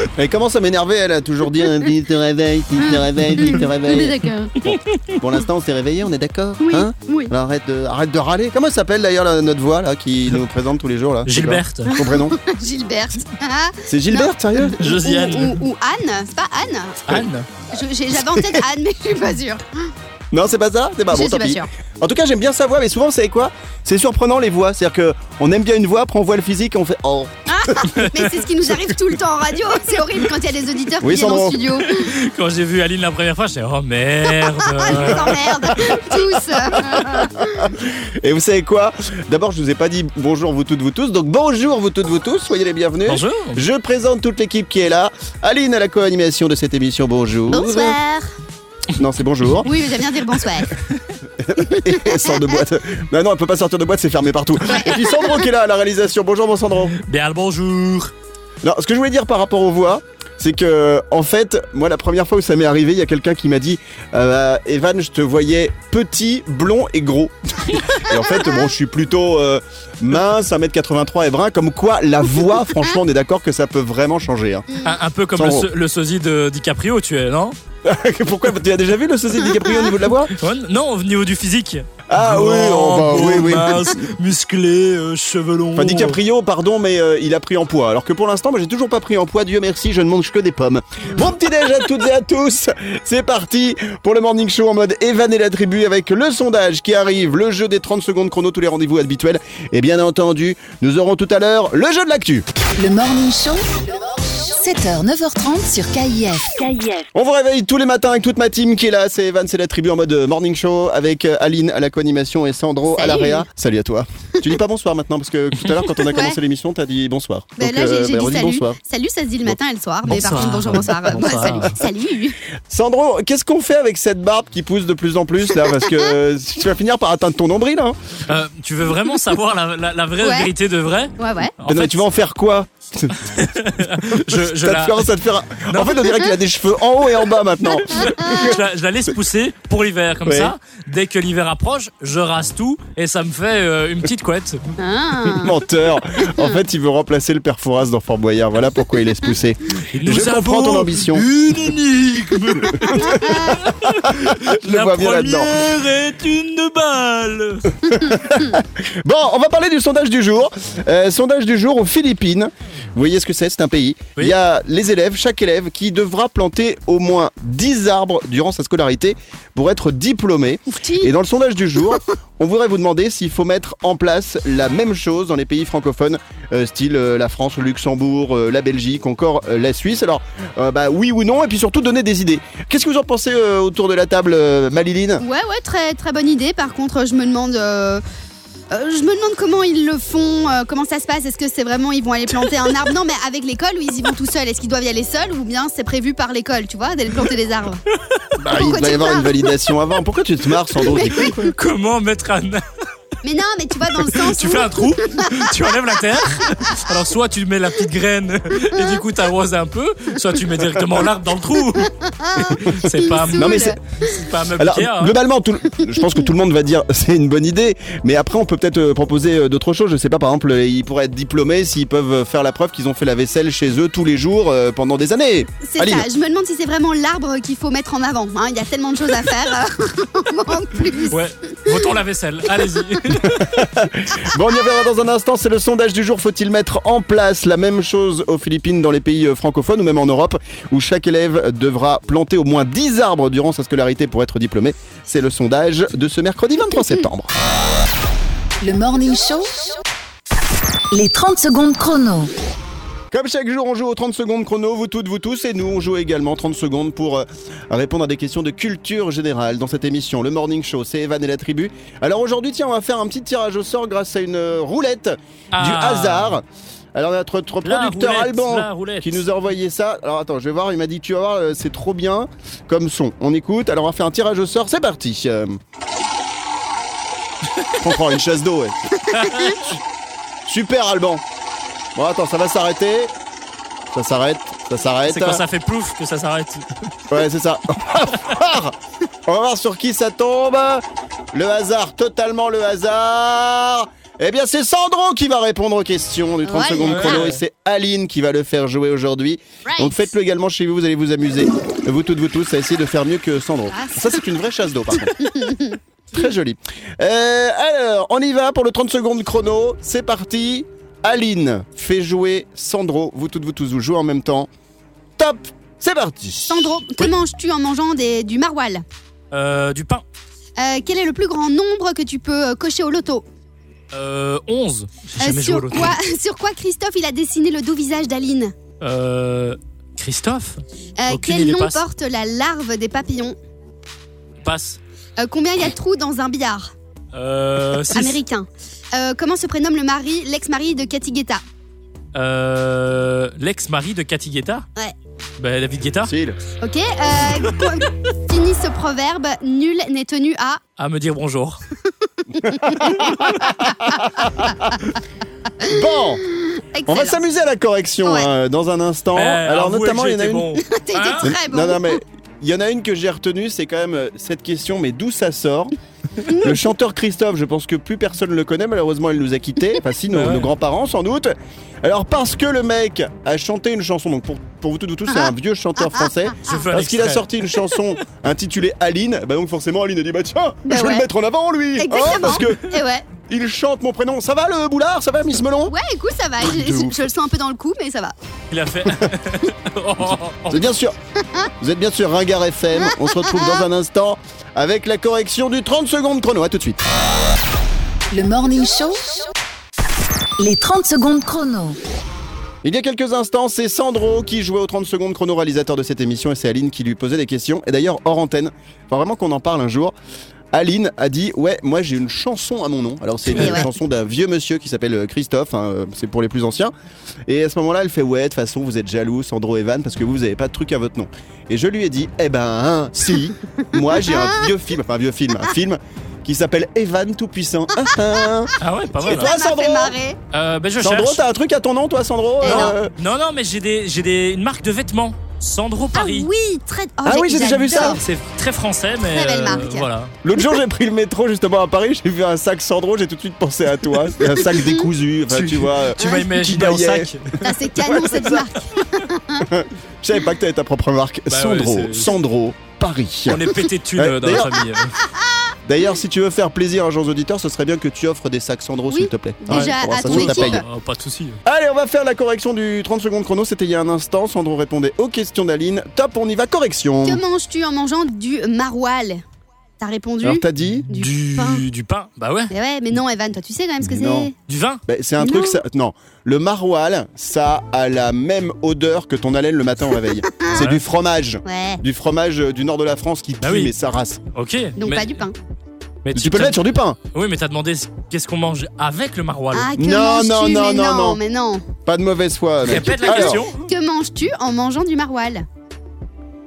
Elle commence à m'énerver, elle a toujours dit euh, Vite te réveille, vite te réveille, vite te On est réveille. d'accord. Pour l'instant, on s'est réveillé, on est d'accord Oui, hein oui. Alors arrête de, arrête de râler. Comment elle s'appelle d'ailleurs la- notre voix là qui nous présente tous les jours là? C'est Gilberte. Son prénom? Gilberte. C'est Gilberte, sérieux? Josiane. Ou, ou- ou Anne. C'est pas Anne? Anne. Je- j'ai- J'avais en tête Anne, mais je suis pas sûre. Non, c'est pas ça C'est pas bon, tant pis. En tout cas, j'aime bien sa voix, mais souvent, c'est quoi? C'est surprenant les voix. C'est-à-dire que on aime bien une voix, après on voit le physique et on fait Oh. Mais c'est ce qui nous arrive tout le temps en radio. C'est horrible quand il y a des auditeurs Oui, qui viennent en studio. Quand j'ai vu Aline la première fois, je oh merde. Ah, je vous emmerde. Tous. Et vous savez quoi? D'abord, je vous ai pas dit bonjour vous toutes, vous tous. Donc bonjour vous toutes, vous tous. Soyez les bienvenus. Bonjour. Je présente toute l'équipe qui est là. Aline à la co-animation de cette émission. Bonjour. Bonsoir. Non, c'est bonjour. Oui, mais j'aime bien dire bonsoir. Et elle sort de boîte. Non, non, elle peut pas sortir de boîte, c'est fermé partout. Et puis Sandro qui est là à la réalisation. Bonjour, mon Sandro. Bien le bonjour. Non, ce que je voulais dire par rapport aux voix, c'est que, en fait, moi, la première fois où ça m'est arrivé, il y a quelqu'un qui m'a dit euh, Evan, je te voyais petit, blond et gros. et en fait, bon, je suis plutôt euh, mince, 1m83 et brun, comme quoi la voix, franchement, on est d'accord que ça peut vraiment changer. hein. Un, un peu comme le, so- le sosie de DiCaprio, tu es, non? Pourquoi? Tu as déjà vu le sosie de DiCaprio au niveau de la voix? Non, au niveau du physique. Ah oui, oh, bah, Grand, oui, oui. mince, musclé, euh, cheveux longs. Enfin, DiCaprio, pardon, mais euh, il a pris en poids. Alors que pour l'instant, moi, j'ai toujours pas pris en poids. Dieu merci, je ne mange que des pommes. Bon petit déj à toutes et à tous. C'est parti pour le morning show en mode Evan et la tribu avec le sondage qui arrive, le jeu des 30 secondes chrono, tous les rendez-vous habituels. Et bien entendu, nous aurons tout à l'heure le jeu de l'actu. Le Morning Show, 7h, 9h30 sur KIF. On vous réveille tous les matins avec toute ma team qui est là. C'est Evan, c'est la tribu en mode euh, morning show avec euh, Aline à la co-animation et Sandro à la Salut. à toi. tu dis pas bonsoir maintenant parce que tout à l'heure quand on a commencé Ouais. l'émission, t'as dit bonsoir. Ben Donc, là, j'ai euh, j'ai bah, dit salut. bonsoir. Salut, ça se dit le matin et le soir. Mais par Bonsoir. contre, bonjour, bonsoir. Ouais, Bonsoir. salut. Salut. Sandro, qu'est-ce qu'on fait avec cette barbe qui pousse de plus en plus là? Parce que tu vas finir par atteindre ton nombril. Hein Euh, tu veux vraiment savoir la, la- la vraie Ouais. vérité de vrai? Ouais, ouais. En non, mais fait, tu vas en faire quoi? Je, je Ça la, te commence à te faire. Non. En fait, on dirait qu'il a des cheveux en haut et en bas maintenant. je la- je la laisse pousser pour l'hiver, comme Ouais. ça. Dès que l'hiver approche, je rase tout et ça me fait euh, une petite couette. Ah. Menteur. En fait, il veut remplacer le père Fouras dans Fort Boyard. Voilà pourquoi il laisse pousser. Nous Je comprends ton ambition. Une énigme. Je le La vois bien là-dedans. est une balle. Bon, on va parler du sondage du jour. Euh, sondage du jour aux Philippines. Vous voyez ce que c'est C'est un pays. Oui. Il y a les élèves, chaque élève, qui devra planter au moins 10 arbres durant sa scolarité pour être diplômé. Oufti. Et dans le sondage du jour, on voudrait vous demander s'il faut mettre en place la même chose dans les pays francophones, euh, style euh, la France, le Luxembourg, euh, la Belgique, encore euh, la Suisse. Alors, euh, bah oui ou non, et puis surtout donner des idées. Qu'est-ce que vous en pensez euh, autour de la table, euh, Maliline Ouais, ouais, très, très bonne idée. Par contre, je me demande. euh, euh, je me demande comment ils le font, euh, comment ça se passe. Est-ce que c'est vraiment ils vont aller planter un arbre? Non, mais avec l'école ou ils y vont tout seuls? Est-ce qu'ils doivent y aller seuls ou bien c'est prévu par l'école, tu vois, d'aller planter des arbres? Bah, Il doit y avoir une validation avant. Pourquoi tu te marres, Sandro Mais. Comment mettre un Mais non, mais tu vois dans le sens Tu où fais un trou, tu enlèves la terre. Alors soit tu mets la petite graine et du coup t'arroses un peu, soit tu mets directement l'arbre dans le trou. C'est pas, Non, mais c'est- c'est pas un meuble Alors, Ikea, hein. globalement, tout le- je pense que tout le monde va dire c'est une bonne idée, mais après, on peut peut-être euh, proposer euh, d'autres choses. Je sais pas, par exemple, euh, ils pourraient être diplômés s'ils peuvent faire la preuve qu'ils ont fait la vaisselle chez eux tous les jours euh, pendant des années. C'est Aline. ça. Je me demande si c'est vraiment l'arbre qu'il faut mettre en avant. hein. Il y a tellement de choses à faire. en plus. Ouais, votons la vaisselle, allez-y. Bon, on y reviendra dans un instant. C'est le sondage du jour. Faut-il mettre en place la même chose aux Philippines, dans les pays euh, francophones ou même en Europe, où chaque élève devra planter au moins 10 arbres durant sa scolarité pour être diplômé C'est le sondage de ce mercredi 23 septembre. Le Morning Show, les 30 secondes chrono. Comme chaque jour, on joue aux 30 secondes chrono, vous toutes, vous tous, et nous, on joue également 30 secondes pour euh, répondre à des questions de culture générale dans cette émission. Le Morning Show, c'est Evan et la tribu. Alors aujourd'hui, tiens, on va faire un petit tirage au sort grâce à une euh, roulette du Ah. hasard. Alors notre, notre producteur roulette, Alban qui nous a envoyé ça. Alors attends, je vais voir, il m'a dit tu vas voir, euh, c'est trop bien comme son. On écoute, alors on va faire un tirage au sort, c'est parti. Euh... on prend une chasse d'eau, ouais. Super Alban. Bon attends, ça va s'arrêter. Ça s'arrête, ça s'arrête. C'est quand ça fait plouf que ça s'arrête. Ouais, c'est ça. On va voir. Sur qui ça tombe. Le hasard, totalement le hasard. Eh bien, c'est Sandro qui va répondre aux questions du 30 Voilà. secondes chrono et c'est Aline qui va le faire jouer aujourd'hui. Right. Donc faites-le également chez vous, vous allez vous amuser. Vous toutes, vous tous, à essayer de faire mieux que Sandro. Ah, Ça, c'est une vraie chasse d'eau, par contre. Très joli. Euh, alors, on y va pour le 30 secondes chrono. C'est parti. Aline fait jouer Sandro. Vous toutes, vous tous, vous jouez en même temps. Top C'est parti Sandro, que manges-tu en mangeant des, du maroilles Euh, du pain. Euh, Quel est le plus grand nombre que tu peux euh, cocher au loto Euh, 11. J'ai Euh, jamais joué au sur, loto. quoi, sur quoi Christophe il a dessiné le doux visage d'Aline Euh, Christophe Euh, Quel nom passe. porte la larve des papillons Passe. Euh, Combien il y a de trous dans un billard Euh, 6. américain Euh, Comment se prénomme le mari, l'ex-mari de Cathy Guetta Euh, L'ex-mari de Cathy Guetta Ouais. Bah, David Guetta Facile. Ok euh, Finit ce proverbe Nul n'est tenu à. À me dire bonjour. Bon, on va Excellent. s'amuser à la correction Ouais. hein, dans un instant. Eh, Alors avouez notamment, que il y en a j'étais une. bon. T'as été Hein très bon. Non, non, mais il y en a une que j'ai retenue, c'est quand même euh, cette question, mais d'où ça sort? Le chanteur Christophe, je pense que plus personne le connaît, malheureusement il nous a quittés, enfin si, nos, Ouais. nos grands-parents sans doute. Alors parce que le mec a chanté une chanson, donc pour, pour vous tous, tous, c'est un vieux chanteur français, Je veux un parce qu'il a sorti une chanson intitulée Aline, bah donc forcément Aline a dit bah tiens, Bah je vais ouais. le mettre en avant lui hein, Exactement. Parce que Et ouais. il chante mon prénom. Ça va le boulard? Ça va Miss Melon? Ouais, écoute, ça va. Je le sens un peu dans le cou, mais ça va. Il a fait. Oh, oh, oh. Vous êtes bien sûr Vous êtes bien sûr Ringard FM. On se retrouve dans un instant avec la correction du 30 secondes chrono. À tout de suite. Le Morning Show, les 30 secondes chrono. Il y a quelques instants, c'est Sandro qui jouait au 30 secondes chrono réalisateur de cette émission et c'est Aline qui lui posait des questions. Et d'ailleurs, hors antenne, faut vraiment qu'on en parle un jour. Aline a dit Ouais, moi j'ai une chanson à mon nom. Alors, c'est une ouais. chanson d'un vieux monsieur qui s'appelle euh, Christophe, hein, euh, c'est pour les plus anciens. Et à ce moment-là, elle fait Ouais, de toute façon, vous êtes jaloux, Sandro et Van, parce que vous, vous avez pas de truc à votre nom. Et je lui ai dit Eh ben, hein, si, moi j'ai un vieux film, enfin, un vieux film, un film qui s'appelle Evan Tout-Puissant. Ah, ah. Ah ouais, pas mal. Et toi, ça m'a Sandro fait marrer. Euh, ben, je Sandro, t'as un truc à ton nom, toi, Sandro Eh non. Euh, Non, non, mais j'ai des, j'ai des, une marque de vêtements. Sandro Ah Paris. oui, très. oh, Ah oui, j'ai déjà vu ça. C'est très français, mais. Très belle euh, marque. voilà. L'autre jour, j'ai pris le métro justement à Paris, j'ai vu un sac Sandro, j'ai tout de suite pensé à toi. C'était un sac décousu, enfin, Tu- tu vois. Tu m'as imaginé baillait. sac. Putain, C'est canon cette marque. Je savais pas que t'avais ta propre marque. Bah ouais, Sandro, Sandro, Paris. On est pété de thunes Ouais, euh, dans la famille. D'ailleurs, si tu veux faire plaisir à gens auditeurs, ce serait bien que tu offres des sacs Sandro, Oui, s'il te plaît. déjà, pour à ça ton équipe. pas de soucis. Allez, on va faire la correction du 30 secondes chrono. C'était il y a un instant. Sandro répondait aux questions d'Aline. Top, on y va. Correction. Que manges-tu en mangeant du maroilles? T'as répondu Alors, t'as dit Du, Du, pain. du pain. Bah ouais. Mais ouais, mais non, Evan, toi tu sais quand même ce que c'est. Du vin. Bah, C'est un Mais truc, non. ça... non. Le maroilles, ça a la même odeur que ton haleine le matin au réveil. C'est Ouais. du fromage. Ouais, Du fromage euh, du nord de la France qui pue, Bah oui. mais ça race. Ok. donc mais, pas du pain. mais Tu peux le t'as- mettre sur du pain. Oui, mais t'as demandé qu'est-ce qu'on mange avec le maroilles. Ah, que Non, manges-tu non, non, mais non, non. mais non. Pas de mauvaise foi. mec. Répète la Alors, question. Que manges-tu en mangeant du maroilles?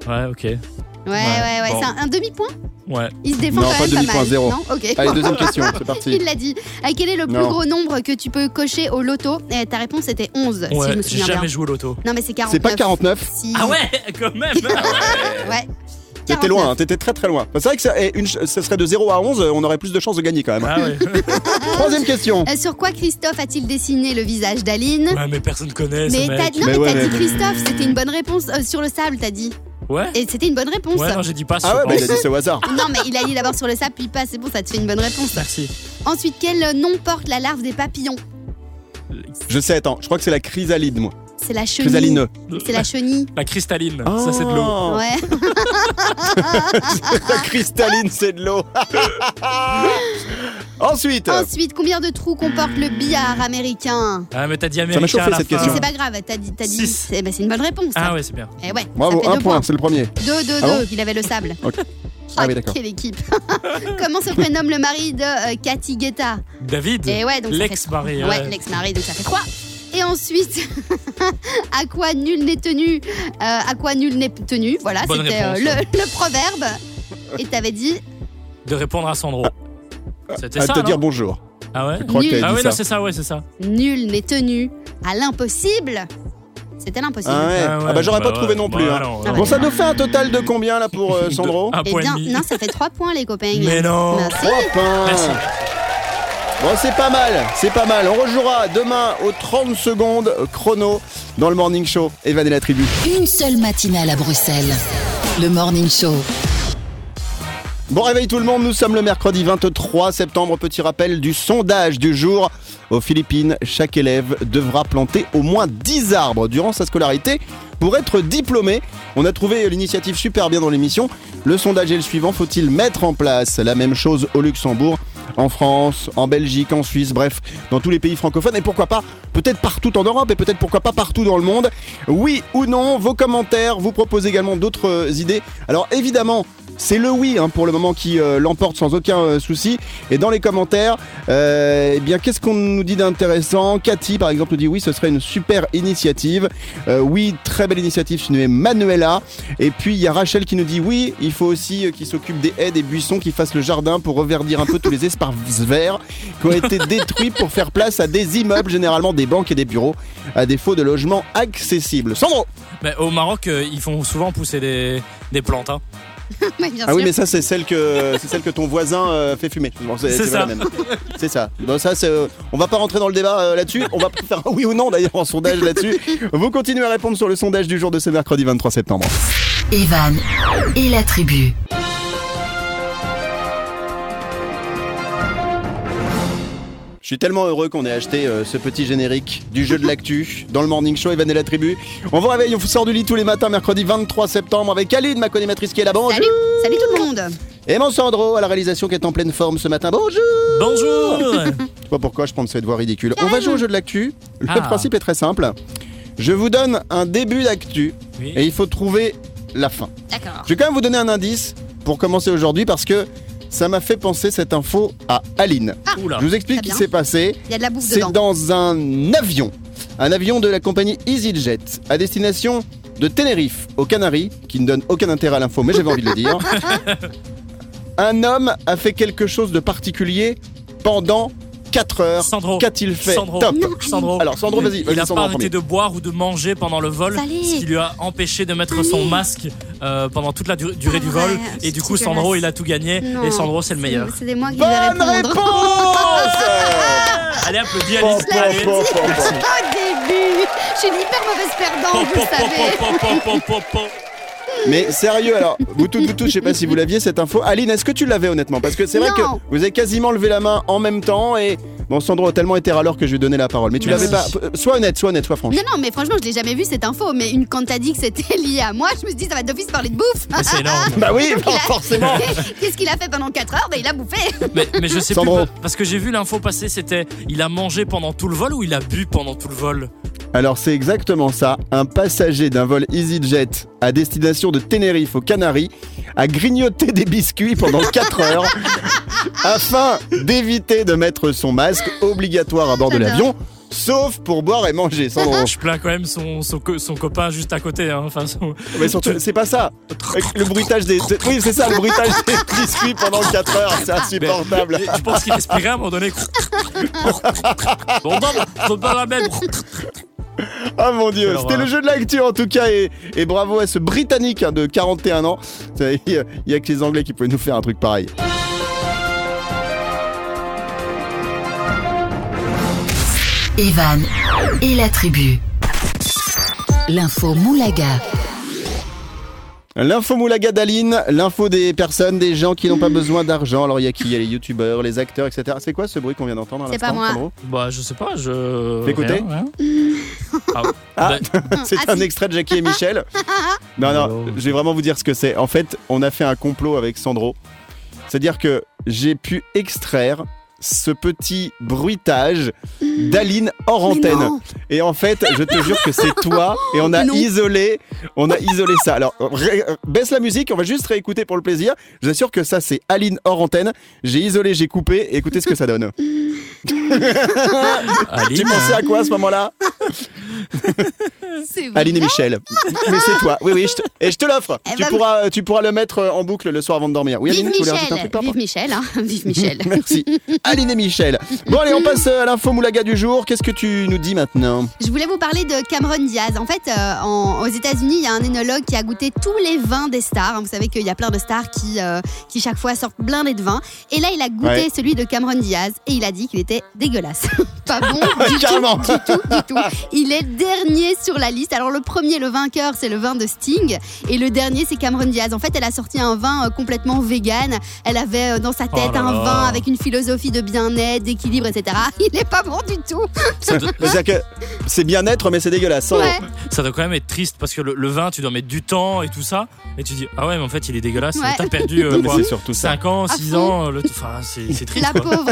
Ouais, ok. Ouais, ouais, ouais, bon. c'est un, un demi-point Ouais. Il se défend Non, quand pas même pas demi-point, mal. zéro. Non Ok. Allez, deuxième question, c'est parti. Il l'a dit. Ah, quel est le plus Non. gros nombre que tu peux cocher au loto? Eh, Ta réponse était 11, si je Ouais, me j'ai souviens jamais bien. joué au loto. Non, mais c'est 49. C'est pas 49 Si. Ah ouais, quand même. Ouais. T'étais 49. loin, hein, t'étais très très loin. C'est vrai que ça, eh, une ch- ça serait de 0 à 11, on aurait plus de chances de gagner quand même. ah ouais. Troisième question. Euh, sur quoi Christophe a-t-il dessiné le visage d'Aline? Ouais, mais personne connaît ce Mais t'as mec. non, Mais mais ouais, t'as mais- dit Christophe, c'était une bonne réponse. Euh, sur le sable, t'as dit. Ouais. Et c'était une bonne réponse. Ouais, non, j'ai dit pas. Ah ouais, bah il a dit c'est au hasard. Non, mais il a dit d'abord sur le sable, puis pas. C'est bon, ça te fait une bonne réponse. Merci. Ensuite, quel nom porte la larve des papillons? Je sais, attends, je crois que c'est la chrysalide, moi. C'est la chenille. Chrysaline. C'est la chenille. La cristalline. Ça, c'est de l'eau. Oh, Ouais. La cristalline, c'est de l'eau. Ensuite, Ensuite, combien de trous comporte le billard américain? Ah, mais t'as dit m'a américain. chauffé, à la cette question. c'est pas grave, t'as dit. T'as dit Six. c'est bah, c'est une bonne réponse. Ah ouais, c'est bien. Eh ouais, bravo, ça un point, c'est le premier. Deux, deux, Ah deux. il avait le sable. Ok. Ah oui, d'accord. Quelle équipe. Comment se prénomme le mari de euh, Cathy Guetta? David. Et ouais, donc ça L'ex-mari. Ouais, l'ex-mari, donc ça fait trois. Et ensuite, à quoi nul n'est tenu euh, À quoi nul n'est tenu Voilà, c'était euh, réponse. le, le proverbe. Et t'avais dit De répondre à Sandro. C'était À ça. te non dire bonjour. Ah ouais Je crois que Nul. Ah ouais, c'est ça, ouais, c'est ça. Nul n'est tenu à l'impossible. C'était l'impossible. Ah ouais. Ah ouais, Ah bah j'aurais bah pas trouvé ouais. non plus. Bah hein. non, Ah Bon, bah ça nous fait un total de combien là pour euh, Sandro Un Eh point et bien, non, ça fait 3 points, les copains. Mais non. Merci. Trois points. Merci. Bon, c'est pas mal, c'est pas mal. On rejouera demain aux 30 secondes chrono dans le Morning Show. Evan et la tribu. Une seule matinale à Bruxelles. Le Morning Show. Bon réveil tout le monde, nous sommes le mercredi 23 septembre. Petit rappel du sondage du jour. Aux Philippines, chaque élève devra planter au moins 10 arbres durant sa scolarité pour être diplômé. On a trouvé l'initiative super bien dans l'émission. Le sondage est le suivant, faut-il mettre en place la même chose au Luxembourg? En France, en Belgique, en Suisse, bref, dans tous les pays francophones et pourquoi pas, peut-être partout en Europe et peut-être pourquoi pas partout dans le monde. Oui ou non, vos commentaires, vous proposez également d'autres euh, idées. Alors évidemment, c'est le oui hein, pour le moment qui euh, l'emporte sans aucun euh, souci. Et dans les commentaires, euh, eh bien, qu'est-ce qu'on nous dit d'intéressant? Cathy, par exemple, nous dit oui, ce serait une super initiative. Oui, très belle initiative signée Manuela. Et puis il y a Rachel qui nous dit oui, il faut aussi qu'ils s'occupent des haies, des buissons, qu'ils fassent le jardin pour reverdir un peu tous les espaces verts qui ont été détruits pour faire place à des immeubles, généralement des banques et des bureaux, à défaut de logements accessibles. Sandro au Maroc, ils font souvent pousser des, des plantes. hein. Oui, bien Ah oui, sûr. mais ça, c'est celle que c'est celle que ton voisin euh, fait fumer. Bon, C'est pas ça. la même. C'est ça. Bon, ça, c'est, euh, on va pas rentrer dans le débat euh, là-dessus. On va faire un oui ou non d'ailleurs en sondage là-dessus. Vous continuez à répondre sur le sondage du jour de ce mercredi 23 septembre. Evan et la tribu. Je suis tellement heureux qu'on ait acheté euh, ce petit générique du jeu de l'actu dans le morning show Evan et la tribu. On vous réveille, on vous sort du lit tous les matins, mercrredi 23 septembre avec Aline, ma co-animatrice qui est là-bas. Salut, salut tout le monde. Et mon Sandro à la réalisation qui est en pleine forme ce matin. Bonjour Bonjour Je sais pas pourquoi je prends cette voix ridicule. On va jouer au jeu de l'actu. Le Ah. principe est très simple. Je vous donne un début d'actu Oui. et il faut trouver la fin. D'accord. Je vais quand même vous donner un indice pour commencer aujourd'hui parce que ça m'a fait penser cette info à Aline. Oula. Je vous explique ce qui s'est passé. Il y a de la bouffe C'est dans un avion. Un avion de la compagnie EasyJet à destination de Tenerife, aux Canaries, qui ne donne aucun intérêt à l'info, mais j'avais envie de le dire. Un homme a fait quelque chose de particulier pendant 4 heures. Sandro. Qu'a-t-il fait Sandro. Top Sandro. Alors Sandro, vas-y, Il n'a pas arrêté de boire ou de manger pendant le vol, ce qui lui a empêché de mettre son masque euh, pendant toute la dur- durée du vol. Ouais, Et du coup, Sandro, il a tout gagné. Non, Et Sandro, c'est le meilleur. C'est des moi qui Bonne répondre. réponse Allez, applaudis Alice. pom. Au début, je suis une hyper mauvaise perdante, vous savez. Mais sérieux, alors, vous toutes, vous tous, je sais pas si vous l'aviez cette info. Aline, est-ce que tu l'avais honnêtement? Parce que c'est vrai que Non. vous avez quasiment levé la main en même temps et bon, Sandro a tellement été râleur que je lui ai donné la parole. Mais tu l'avais pas. Sois honnête, sois honnête, sois franche. Non, non, mais franchement, je l'ai jamais vu cette info. Mais une, quand t'as dit que c'était lié à moi, je me suis dit, ça va d'office parler de bouffe. Mais c'est énorme. Bah oui, Donc, il a- forcément. Qu'est-ce qu'il a fait pendant 4 heures? Ben, il a bouffé. Mais, mais je sais Sandro. plus. Parce que j'ai vu l'info passer, c'était il a mangé pendant tout le vol ou il a bu pendant tout le vol? Alors c'est exactement ça. Un passager d'un vol EasyJet à destination de Tenerife aux Canaries a grignoté des biscuits pendant 4 heures afin d'éviter de mettre son masque obligatoire à bord de l'avion, sauf pour boire et manger. Sandro. Je plains quand même son, son, co- son copain juste à côté. Hein. Enfin, son- Mais surtout, c'est pas ça. Le bruitage des. Oui, c'est ça, le bruitage des biscuits pendant 4 heures, c'est insupportable. Mais Je pense qu'il respirait à un moment donné. bon, non, faut pas la mettre. Ah mon dieu, c'était le jeu de l'actu en tout cas et, et bravo à ce Britannique hein, de 41 ans. Il y, a- il y a que les Anglais qui pouvaient nous faire un truc pareil. Evan et la tribu. L'info Moulaga. L'info moulaga d'Aline, l'info des personnes, des gens qui n'ont pas besoin d'argent. Alors il y a qui? Il y a les youtubeurs, les acteurs, etc. C'est quoi ce bruit qu'on vient d'entendre à C'est pas moi. Sandro Bah, je sais pas, je. Rien. Ah, Ah, C'est Ah, un si. extrait de Jackie et Michel. Non, non, Oh. je vais vraiment vous dire ce que c'est. En fait, on a fait un complot avec Sandro. C'est-à-dire que j'ai pu extraire ce petit bruitage d'Aline hors antenne. Et en fait, je te jure que c'est toi et on a Non. isolé, on a isolé ça. Alors, baisse la musique, on va juste réécouter pour le plaisir. Je vous assure que ça, c'est Aline hors antenne. J'ai isolé, j'ai coupé. Écoutez ce que ça donne. Aline, Tu pensais à quoi à ce moment-là. Aline et Michel. Mais c'est toi. Oui, oui. Je te... Et je te l'offre. Eh Tu ben, pourras, tu pourras le mettre en boucle le soir avant de dormir. Oui, Vive Aline, tu voulais rajouter un Michel, truc vive Michel, hein. vive Michel. Merci. Aline et Michel. Bon, allez, on passe à l'info moulaga du jour. Qu'est-ce que tu nous dis maintenant Je voulais vous parler de Cameron Diaz. En fait, euh, en- aux États-Unis, il y a un énologue qui a goûté tous les vins des stars. Vous savez qu'il y a plein de stars qui, euh, qui chaque fois sortent blindés de vin. Et là, il a goûté Ouais. celui de Cameron Diaz et il a dit qu'il était dégueulasse. Pas bon du Carrément. tout, du tout, du tout. Il est dernier sur la liste. Alors le premier, le vainqueur, c'est le vin de Sting et le dernier, c'est Cameron Diaz. En fait, elle a sorti un vin euh, complètement vegan. Elle avait euh, dans sa tête Oh là un là. vin avec une philosophie de bien-être, d'équilibre, etc. Il est pas bon du tout. C'est-à-dire que c'est bien-être, mais c'est dégueulasse. hein. Ouais. Ça doit quand même être triste parce que le, le vin, tu dois mettre du temps et tout ça. Et tu dis, ah ouais, mais en fait, il est dégueulasse. Ouais. T'as perdu euh, Non, mais quoi, c'est surtout ça. 5 ans, À 6 fond. ans. le- Enfin, c'est c'est triste. La quoi. pauvre.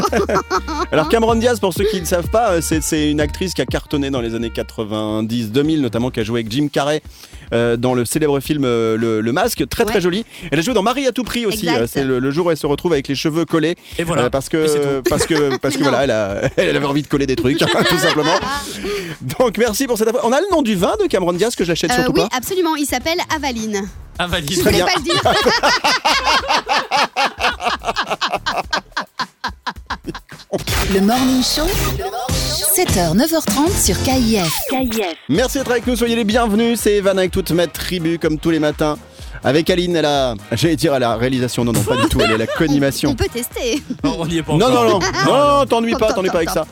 Alors Cameron Diaz, pour ceux qui ne savent pas, euh, c'est une actrice qui a cartonné dans les années 90-2000, notamment qui a joué avec Jim Carrey euh, dans le célèbre film euh, le, Le Masque, très très joli. Elle a joué dans Marie à tout prix aussi. Euh, C'est le, le jour où elle se retrouve avec les cheveux collés, Et voilà. euh, parce que parce que parce que voilà, elle, a- elle avait envie de coller des trucs, tout simplement. Donc merci pour cette. On a le nom du vin de Cameron Diaz que j'achète Euh, surtout oui, pas. absolument. Il s'appelle Avaline. Valide. Je Très voulais bien. pas le dire. Le Morning Show, 7h, 9h30 sur KIF. Merci d'être avec nous, soyez les bienvenus. C'est Evan avec toute ma tribu, comme tous les matins. Avec Aline, elle a, j'allais dire à la réalisation, non, non, pas du tout, elle est à la On co-animation. peut tester. Non, on n'y est pas Non, encore. non, non, non, non, t'ennuies pas, top, pas avec ça.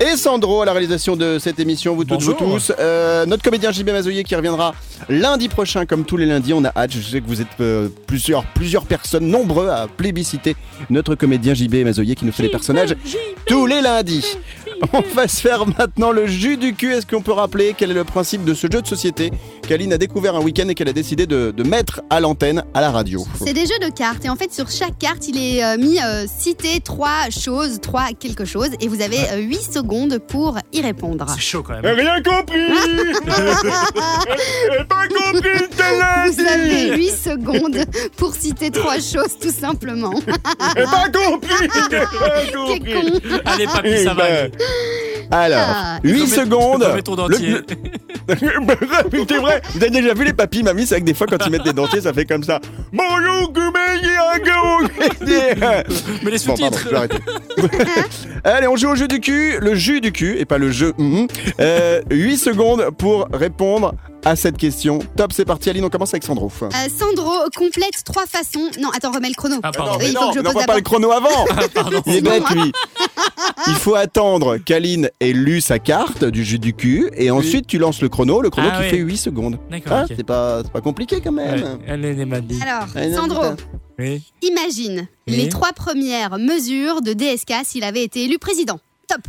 Et Sandro à la réalisation de cette émission, vous toutes, vous tous. Euh, notre comédien JB Mazoyer qui reviendra lundi prochain, comme tous les lundis. On a hâte, je sais que vous êtes euh, plusieurs, plusieurs personnes, nombreux à plébisciter notre comédien JB Mazoyer qui nous fait les personnages tous les lundis. On va se faire maintenant le jus du cul. Est-ce qu'on peut rappeler quel est le principe de ce jeu de société qu'Aline a découvert un week-end et qu'elle a décidé de, de mettre à l'antenne, à la radio C'est des jeux de cartes et en fait sur chaque carte il est euh, mis euh, citer trois choses, trois quelque chose et vous avez euh, 8 secondes pour y répondre. C'est chaud quand même. Rien compris Pas compris Vous avez 8 secondes pour citer trois choses tout simplement. Pas compris Quel con. Allez, papy, ça va. Alors, Ah. 8 Remets- secondes. remets ton dentier. Le- C'est vrai, vous avez déjà vu les papis, mamies, c'est vrai que des fois quand ils mettent des dentiers, ça fait comme ça. Mais les Bon, pardon, sous-titres. je vais arrêter. Allez, on joue au jeu du cul, le jus du cul, et pas le jeu. mhm. Euh, 8 secondes pour répondre à cette question. Top, c'est parti, Aline, on commence avec Sandro. Euh, Sandro complète trois façons. Non, attends, remets le chrono. Ah, pardon. Oui, il faut non, que je on pose n'envoie la pas le chrono avant. Pardon. Il est bête, lui. Il faut attendre qu'Aline ait lu sa carte du jus du cul, et ensuite tu lances le chrono, le chrono Ah qui oui. fait 8 secondes. D'accord, Hein, ok. C'est pas, c'est pas compliqué quand même. Ouais, Elle est Nemadi. Alors, Sandro. Oui. imagine Oui. les trois premières mesures de DSK s'il avait été élu président. Top.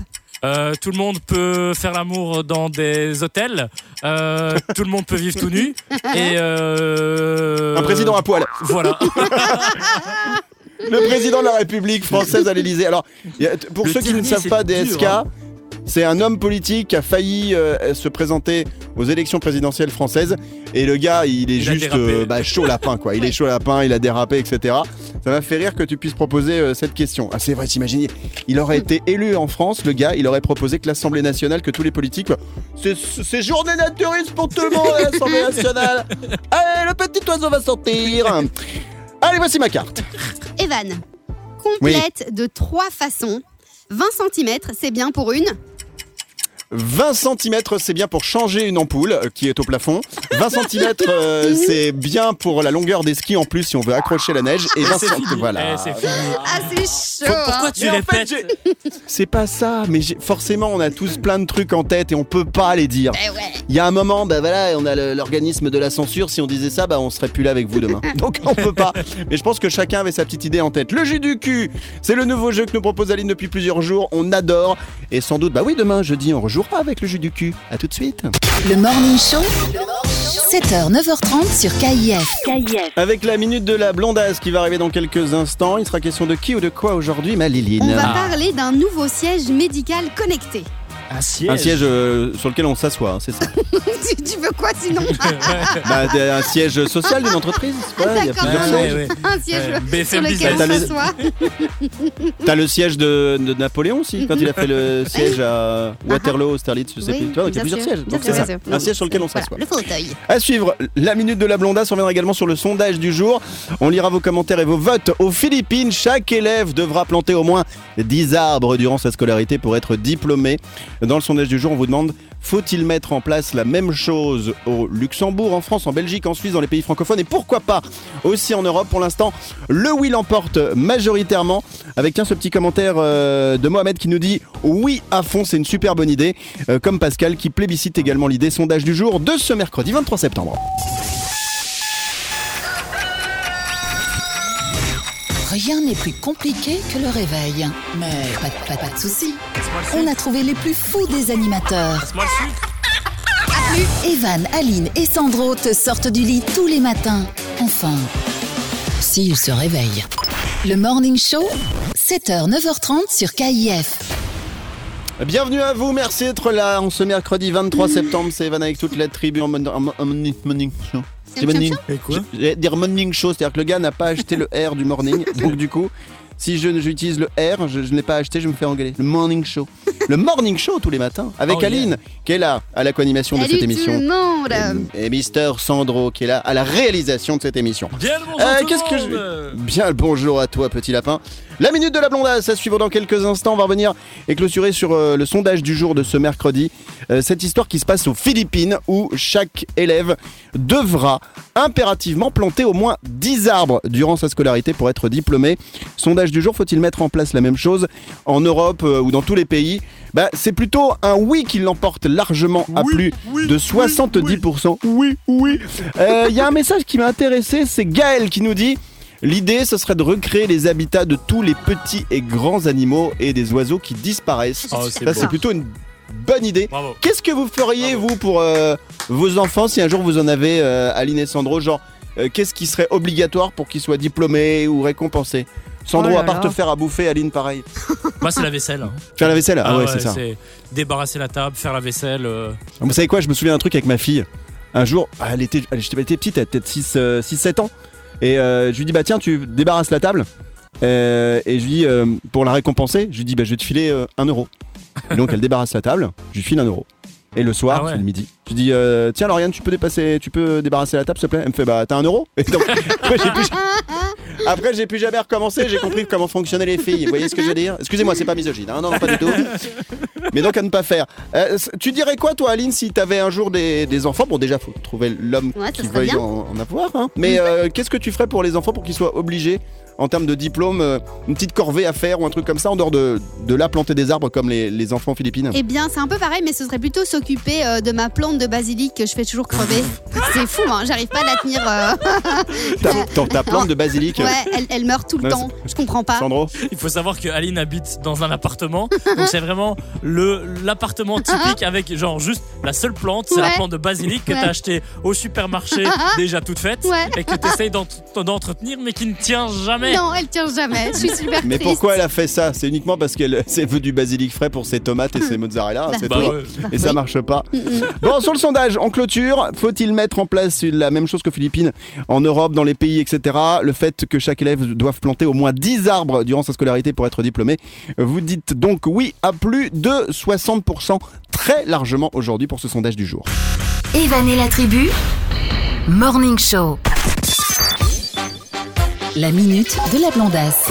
Euh, tout le monde peut faire l'amour dans des hôtels. Euh, tout le monde peut vivre tout nu. Et euh... Un président à poil. Voilà. Le président de la République française à l'Elysée. Alors, pour Le ceux qui ne savent pas, dur, DSK, hein. C'est un homme politique qui a failli euh, se présenter aux élections présidentielles françaises. Et le gars, il est Il juste euh, bah, chaud lapin, quoi. Il est chaud lapin, il a dérapé, etc. Ça m'a fait rire que tu puisses proposer euh, cette question. Ah, c'est vrai, t'imagines, il aurait été élu en France, le gars, il aurait proposé que l'Assemblée nationale, que tous les politiques, bah, c'est c'est journée naturiste pour tout le monde à l'Assemblée nationale. Allez, le petit oiseau va sortir. Allez, voici ma carte. Evan, complète de trois façons. 20 cm, c'est bien pour une. 20 cm, c'est bien pour changer une ampoule euh, qui est au plafond. 20 cm, c'est bien pour la longueur des skis en plus si on veut accrocher la neige. Et 20 C'est cm, voilà. Eh, c'est fini. Ah, c'est chaud. Faut- Pourquoi hein. tu Mais en fait, répètes j'ai- C'est pas ça, mais j'ai- forcément on a tous plein de trucs en tête et on peut pas les dire. Eh ouais. Il y a un moment, bah voilà, on a le- l'organisme de la censure. Si on disait ça, bah on serait plus là avec vous demain. Donc on peut pas. Mais je pense que chacun avait sa petite idée en tête. Le jus du cul, c'est le nouveau jeu que nous propose Aline depuis plusieurs jours. On adore et sans doute, bah oui, demain jeudi, on rejouera avec le jus du cul. À tout de suite. Le Morning Show, 7h, 9h30 sur KIF. Avec la minute de la blondasse qui va arriver dans quelques instants, il sera question de qui ou de quoi aujourd'hui, ma Liline On va Ah. parler d'un nouveau siège médical connecté. Un siège. Un siège euh, sur lequel on s'assoit, hein, c'est ça. tu, tu veux quoi sinon Bah, des- un siège social d'une entreprise, c'est pas Il y a D'accord. plusieurs Ouais, sièges. ouais, ouais. Un siège Ouais, sur BFM lequel on T'as le- s'assoit. T'as le siège de, de Napoléon aussi, quand il a fait le siège à Waterloo, Austerlitz, je sais Oui, plus. Tu vois, donc il y a bien plusieurs sûr, sièges. bien Donc sûr, c'est ça. bien sûr. Un siège sur lequel on Voilà, s'assoit. le fauteuil. À suivre, la minute de la blondasse. On reviendra également sur le sondage du jour. On lira vos commentaires et vos votes. Aux Philippines, chaque élève devra planter au moins 10 arbres durant sa scolarité pour être diplômé. Dans le sondage du jour, on vous demande faut-il mettre en place la même chose au Luxembourg, en France, en Belgique, en Suisse, dans les pays francophones et pourquoi pas aussi en Europe Pour l'instant, le oui l'emporte majoritairement. Avec tiens, ce petit commentaire euh, de Mohamed qui nous dit oui à fond, c'est une super bonne idée. Euh, comme Pascal qui plébiscite également l'idée sondage du jour de ce mercredi 23 septembre. Rien n'est plus compliqué que le réveil. Mais pas, de- pas, pas de soucis. On a trouvé les plus fous des animateurs. Evan, Aline et Sandro te sortent du lit tous les matins. Enfin, s'ils se réveillent. Le Morning Show, 7h, 9h30 sur KIF. Bienvenue à vous, merci d'être là en ce mercredi 23 septembre. C'est Evan avec toute la tribu en, morning show. C'est morning. Et quoi J'allais dire morning show, c'est-à-dire que le gars n'a pas acheté le R du morning. Donc du coup, si je j'utilise le R, je, je ne l'ai pas acheté, je me fais engueuler. Le morning show. Le morning show tous les matins avec Oh, yeah. Aline qui est là à la co-animation de Salut cette tout émission. le monde Et, et Mister Sandro qui est là à la réalisation de cette émission. Bien le bonjour Euh, tout le qu'est-ce que je- monde. Bien le bonjour à toi, petit lapin. La minute de la blondasse, à suivre dans quelques instants. On va revenir et clôturer sur euh, le sondage du jour de ce mercredi. Euh, cette histoire qui se passe aux Philippines où chaque élève devra impérativement planter au moins 10 arbres durant sa scolarité pour être diplômé. Sondage du jour, faut-il mettre en place la même chose en Europe euh, ou dans tous les pays? Bah, C'est plutôt un oui qui l'emporte largement à Oui, plus oui, de oui, 70%. Oui, oui. Euh, Il y a un message qui m'a intéressé, c'est Gaël qui nous dit L'idée, ce serait de recréer les habitats de tous les petits et grands animaux et des oiseaux qui disparaissent. Oh, c'est Ça, c'est plutôt une bonne idée. Qu'est-ce que vous feriez, Bravo. vous, pour euh, vos enfants, si un jour vous en avez, euh, Aline et Sandro? Genre, euh, qu'est-ce qui serait obligatoire pour qu'ils soient diplômés ou récompensés? Sandro, Oh là à part là. te faire à bouffer, Aline, pareil. Moi, c'est la vaisselle. hein. Faire la vaisselle Ah, ouais, c'est ça. Débarrasser la table, faire la vaisselle. euh, Vous savez quoi, je me souviens d'un truc avec ma fille. Un jour, ah, elle était, elle, elle était petite, elle était peut-être 6-7 ans. Et euh, je lui dis, bah tiens, tu débarrasses la table. Euh, et je lui dis, euh, pour la récompenser, je lui dis, bah je vais te filer euh, un euro. Et donc elle débarrasse la table, je lui file un euro. Et le soir, Ah ouais. c'est le midi, je lui dis, euh, tiens Lauriane, tu peux dépasser, tu peux débarrasser la table, s'il te plaît? Elle me fait, bah t'as un euro? Et donc, j'ai plus, après, j'ai plus jamais recommencé, j'ai compris comment fonctionnaient les filles. Vous voyez ce que je veux dire? Excusez-moi, c'est pas misogyne, hein, non, non, pas du tout. Mais donc à ne pas faire. Euh, tu dirais quoi, toi, Aline, si t'avais un jour des, des enfants? Bon, déjà, faut trouver l'homme Ouais, qui veuille en avoir. hein. Mais euh, qu'est-ce que tu ferais pour les enfants pour qu'ils soient obligés, en termes de diplôme, euh, une petite corvée à faire ou un truc comme ça, en dehors de, de là planter des arbres comme les, les enfants philippines? Eh bien, c'est un peu pareil, mais ce serait plutôt s'occuper euh, de ma plante de basilic que je fais toujours crever. C'est fou, hein, j'arrive pas à la tenir. euh, Ta, ta- ta plante de basilic, Ouais, elle, elle meurt tout le temps. Je comprends pas. Sandro Il faut savoir que Aline habite dans un appartement, donc c'est vraiment le l'appartement typique avec genre juste la seule plante, c'est la plante de basilic que Ouais. t'as acheté au supermarché déjà toute faite Ouais. et que t'essayes d'ent- d'entretenir mais qui ne tient jamais. Non, elle tient jamais. Je suis super Mais triste. pourquoi elle a fait ça? C'est uniquement parce qu'elle s'est veut du basilic frais pour ses tomates et ses mozzarella, Bah c'est Bah tout. ouais. Et ça marche pas. Bon, sur le sondage, en clôture, faut-il mettre en place la même chose qu'aux Philippines, en Europe, dans les pays, etc. Le fait que chaque élève doive planter au moins 10 arbres durant sa scolarité pour être diplômé. Vous dites donc oui à plus de 60%, très largement aujourd'hui pour ce sondage du jour. Evan et la tribu, Morning Show. La minute de la blondasse.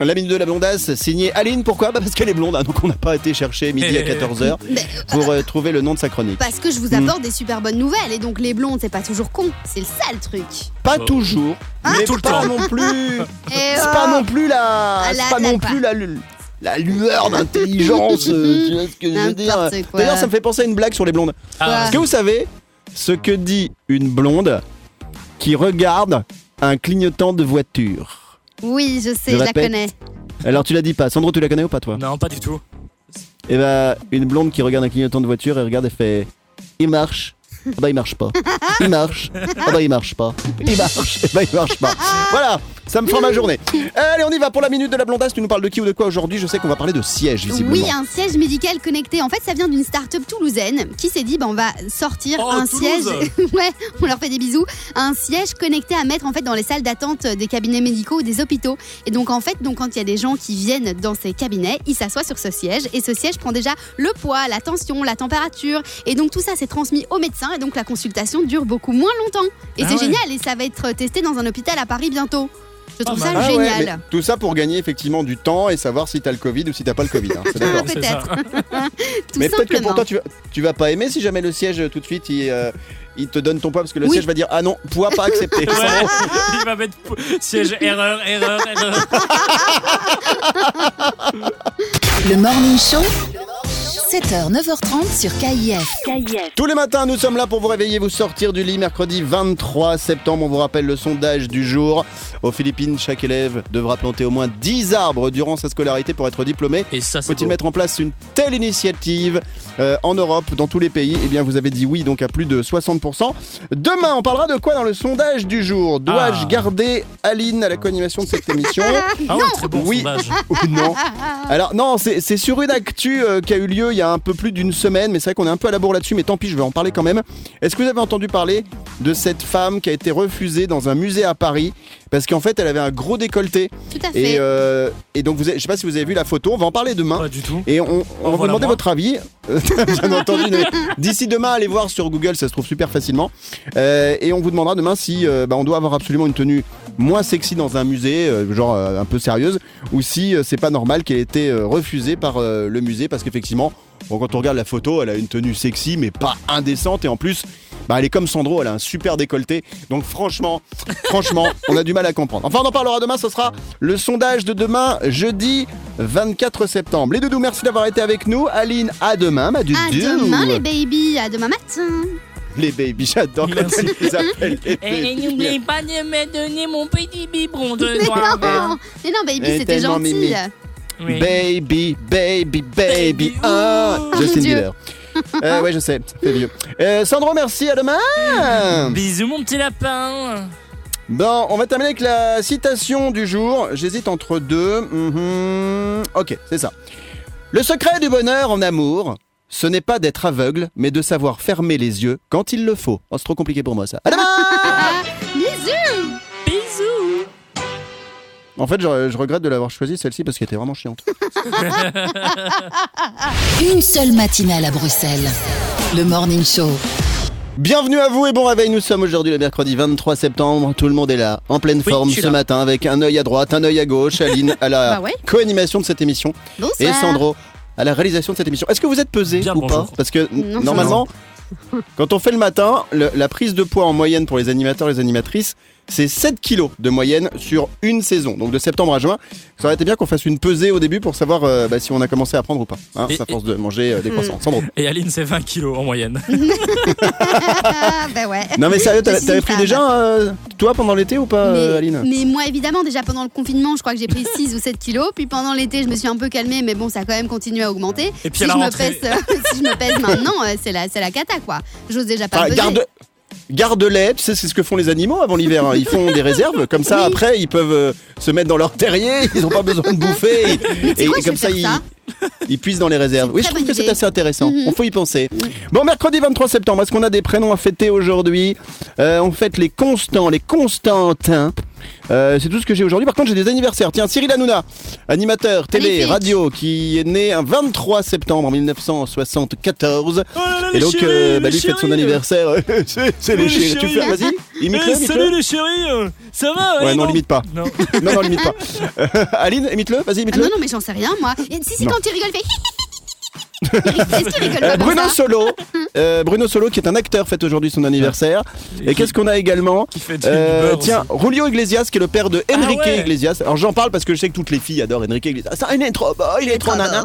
La minute de la blondasse, signée Aline, pourquoi bah Parce qu'elle est blonde, hein, donc on n'a pas été chercher midi à 14h pour euh, trouver le nom de sa chronique. Parce que je vous apporte des super bonnes nouvelles et donc les blondes, c'est pas toujours con. C'est le sale truc. Pas toujours, mais Tout le pas temps. non plus. Et C'est oh, pas non plus la, Ah, c'est pas la- non plus la, la lueur d'intelligence. euh, tu vois ce que je veux dire N'importe quoi. D'ailleurs, ça me fait penser à une blague sur les blondes. Ah, Est-ce que vous savez ce que dit une blonde qui regarde un clignotant de voiture Oui, je sais, Je je, la connais. Alors tu la dis pas. Sandro, tu la connais ou pas toi? Non, pas du tout. Eh ben, une blonde qui regarde un clignotant de voiture, elle regarde et fait, il marche. Ah bah il marche pas. Il marche. Ah bah il marche pas. Il marche. Ah bah il marche pas. Voilà, ça me fera ma journée. Allez, on y va pour la minute de la blondasse. Tu nous parles de qui ou de quoi aujourd'hui? Je sais qu'on va parler de siège visiblement. Oui, un siège médical connecté. En fait, ça vient d'une start-up toulousaine qui s'est dit bah, on va sortir Oh, un Toulouse siège. ouais, on leur fait des bisous. Un siège connecté à mettre en fait dans les salles d'attente des cabinets médicaux ou des hôpitaux. Et donc en fait, donc quand il y a des gens qui viennent dans ces cabinets, ils s'assoient sur ce siège et ce siège prend déjà le poids, la tension, la température et donc tout ça c'est transmis au médecin et donc la consultation dure beaucoup moins longtemps. Et Ah c'est ouais. génial et ça va être testé dans un hôpital à Paris bientôt. Je trouve Pas ça. Ah ouais, génial. tout ça pour gagner effectivement du temps et savoir si t'as le Covid ou si t'as pas le Covid. hein. Tout Mais peut-être que pour toi, tu vas, tu vas pas aimer si jamais le siège euh, tout de suite il, euh, il te donne ton poids parce que le Oui. siège va dire ah non poids pas accepté. Ouais, il va mettre siège erreur, erreur, erreur. Le Morning Show, 7h, 9h30 sur KIF. Tous les matins, nous sommes là pour vous réveiller, vous sortir du lit. Mercredi 23 septembre, on vous rappelle le sondage du jour. Aux Philippines, chaque élève devra planter au moins 10 arbres durant sa scolarité pour être diplômé. Et ça, c'est Faut-il mettre en place une telle initiative euh, en Europe, dans tous les pays? Eh bien, vous avez dit oui, donc à plus de 60%. Demain, on parlera de quoi dans le sondage du jour? Dois-je Ah. garder Aline à la co-animation de cette émission? Ah ouais, très bon Oui. sondage. ou non? Alors non, c'est c'est sur une actu euh, qui a eu lieu il y a un peu plus d'une semaine, mais c'est vrai qu'on est un peu à la bourre là-dessus, mais tant pis, je vais en parler quand même. Est-ce que vous avez entendu parler de cette femme qui a été refusée dans un musée à Paris parce qu'en fait elle avait un gros décolleté Tout à fait. et, euh, et donc vous avez- je sais pas si vous avez vu la photo, on va en parler demain. Pas du tout. Et on, on va vous demander moi. votre avis. Bien entendu. D'ici demain, allez voir sur Google, ça se trouve super facilement. Euh, et on vous demandera demain si euh, bah, on doit avoir absolument une tenue moins sexy dans un musée, euh, genre euh, un peu sérieuse, ou si euh, c'est pas normal qu'elle ait été euh, refusée par euh, le musée, parce qu'effectivement, bon, quand on regarde la photo, elle a une tenue sexy, mais pas indécente, et en plus. Bah, elle est comme Sandro, elle a un super décolleté. Donc franchement, franchement, on a du mal à comprendre. Enfin, on en parlera demain, ce sera le sondage de demain, jeudi 24 septembre. Les doudous, merci d'avoir été avec nous. Aline, à demain, ma doudou. À demain les babies, à demain matin. Les babies, j'adore quand elle les appelle les Et n'oubliez pas de me donner mon petit biberon de Mais noir. non, mais non baby, c'était gentil. mimi. Oui. Baby, baby, baby, Baby, ah. Justin. Bieber. Euh, ouais, je sais, ça fait vieux. Euh, Sandro, merci, à demain. Bisous mon petit lapin. Bon, on va terminer avec la citation du jour. J'hésite entre deux. Mhm. Ok, c'est ça. Le secret du bonheur en amour, ce n'est pas d'être aveugle, mais de savoir fermer les yeux quand il le faut. Oh, c'est trop compliqué pour moi ça. À demain En fait, je, je regrette de l'avoir choisi celle-ci parce qu'elle était vraiment chiante. Une seule matinale à Bruxelles. Le Morning Show. Bienvenue à vous et bon réveil. Nous sommes aujourd'hui le mercredi 23 septembre. Tout le monde est là, en pleine Oui, forme je suis ce là. matin, avec un œil à droite, un œil à gauche. Aline à la Bah ouais. co-animation de cette émission Bonsoir. et Sandro à la réalisation de cette émission. Est-ce que vous êtes pesé Bien ou bonjour. pas Parce que Non, normalement, quand on fait le matin, le- la prise de poids en moyenne pour les animateurs et les animatrices, c'est 7 kilos de moyenne sur une saison. Donc de septembre à juin, ça aurait été bien qu'on fasse une pesée au début pour savoir euh, bah, si on a commencé à prendre ou pas. Hein, Et- à force de manger euh, des croissants. Sandro. Et Aline, c'est 20 kilos en moyenne. Ah, bah ouais. Non mais sérieux, t'avais pris déjà euh, toi pendant l'été ou pas, mais, Aline? mais moi, évidemment, déjà pendant le confinement, je crois que j'ai pris 6 ou 7 kilos. Puis pendant l'été, je me suis un peu calmée, mais bon, ça a quand même continué à augmenter. Et puis si, à la je me pèse, euh, si je me pèse maintenant, euh, c'est la, c'est la cata, quoi. J'ose déjà pas Enfin, me peser. garde, garde-les, tu sais, c'est ce que font les animaux avant l'hiver. hein. Ils font des réserves, comme ça Oui. après ils peuvent euh, se mettre dans leur terrier, ils n'ont pas besoin de bouffer. Et, C'est et- quoi, et je comme ça, faire ils, ça? ils puissent dans les réserves. Oui, je trouve que c'est assez intéressant. Mhm. On faut y penser. Bon, mercredi 23 septembre, est-ce qu'on a des prénoms à fêter aujourd'hui? Euh, On fête les Constants, les Constantins. Euh, c'est tout ce que j'ai aujourd'hui. Par contre, j'ai des anniversaires. Tiens, Cyril Hanouna, animateur télé, radio, qui est né un 23 septembre 1974. Oh là là, Et donc, chéris, euh, bah, lui fête son chéris. anniversaire. c'est c'est les Les chéris. Tu fais, vas-y, imite-le, salut les chéris, euh, ça va Ouais, non, limite pas. Non. Non, non, limite pas. Euh, Aline, imite-le, vas-y, Ah imite-le. non, non, mais j'en sais rien, moi. Et si, si, Non. quand tu rigoles, fais. Est-ce qu'il rigole Euh, pas comme Bruno ça Solo, euh, Bruno Solo qui est un acteur fête aujourd'hui son anniversaire. Et, qui- qu'est-ce qu'on a également Qui fait du Euh, beurre Tiens, Julio Iglesias qui est le père de Enrique Ah ouais. Iglesias. Alors j'en parle parce que je sais que toutes les filles adorent Enrique Iglesias. Ça, il est trop beau, il est trop trop nana.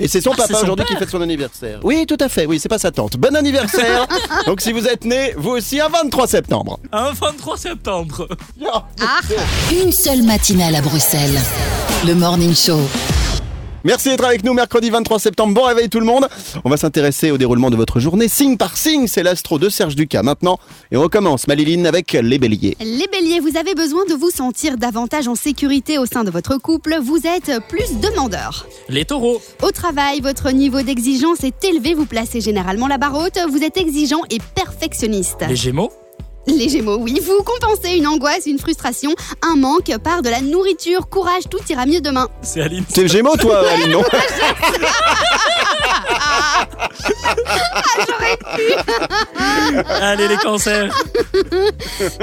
Et c'est son Ah, papa aujourd'hui qui fête son anniversaire. Oui, tout à fait. Oui, c'est pas sa tante. Bon anniversaire. Donc si vous êtes né, vous aussi un 23 septembre. Un 23 septembre. Ah, Une seule matinale à Bruxelles. Le Morning Show. Merci d'être avec nous mercredi 23 septembre. Bon réveil tout le monde. On va s'intéresser au déroulement de votre journée signe par signe. C'est l'astro de Serge Ducas maintenant. Et on recommence, Maliline, avec les béliers. Les béliers, vous avez besoin de vous sentir davantage en sécurité au sein de votre couple. Vous êtes plus demandeur. Les taureaux, Au travail, votre niveau d'exigence est élevé. Vous placez généralement la barre haute. Vous êtes exigeant et perfectionniste. les gémeaux, Les gémeaux, oui, vous compensez une angoisse, une frustration, un manque par de la nourriture. Courage, tout ira mieux demain. c'est Aline. C'est le Gémeaux, toi, Aline, non Allez les cancers,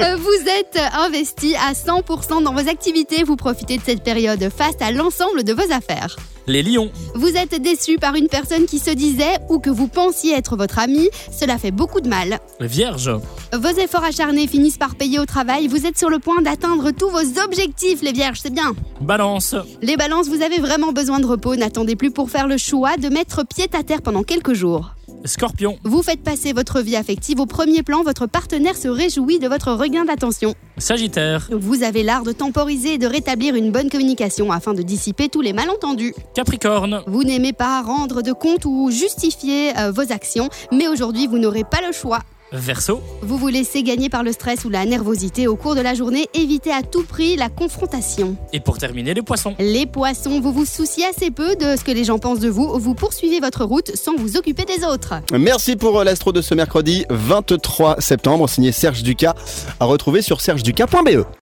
Euh, Vous êtes investi à 100% dans vos activités. Vous profitez de cette période face à l'ensemble de vos affaires. Les lions, Vous êtes déçu par une personne qui se disait ou que vous pensiez être votre ami. Cela fait beaucoup de mal. les vierges, Vos efforts acharnés finissent par payer au travail. Vous êtes sur le point d'atteindre tous vos objectifs, les vierges, c'est bien. balance, Les balances, vous avez vraiment besoin de repos. N'attendez plus pour faire le choix de mettre pied à terre pendant quelques jours. Scorpion, Vous faites passer votre vie affective au premier plan. Votre partenaire se réjouit de votre regain d'attention. sagittaire, Vous avez l'art de temporiser et de rétablir une bonne communication afin de dissiper tous les malentendus. capricorne, Vous n'aimez pas rendre de compte ou justifier euh, vos actions, mais aujourd'hui vous n'aurez pas le choix. Verseau, Vous vous laissez gagner par le stress ou la nervosité au cours de la journée, évitez à tout prix la confrontation. et pour terminer les poissons. Les poissons, vous vous souciez assez peu de ce que les gens pensent de vous, vous poursuivez votre route sans vous occuper des autres. Merci pour euh, l'astro de ce mercredi 23 septembre, signé Serge Ducas, à retrouver sur sergeducas.be.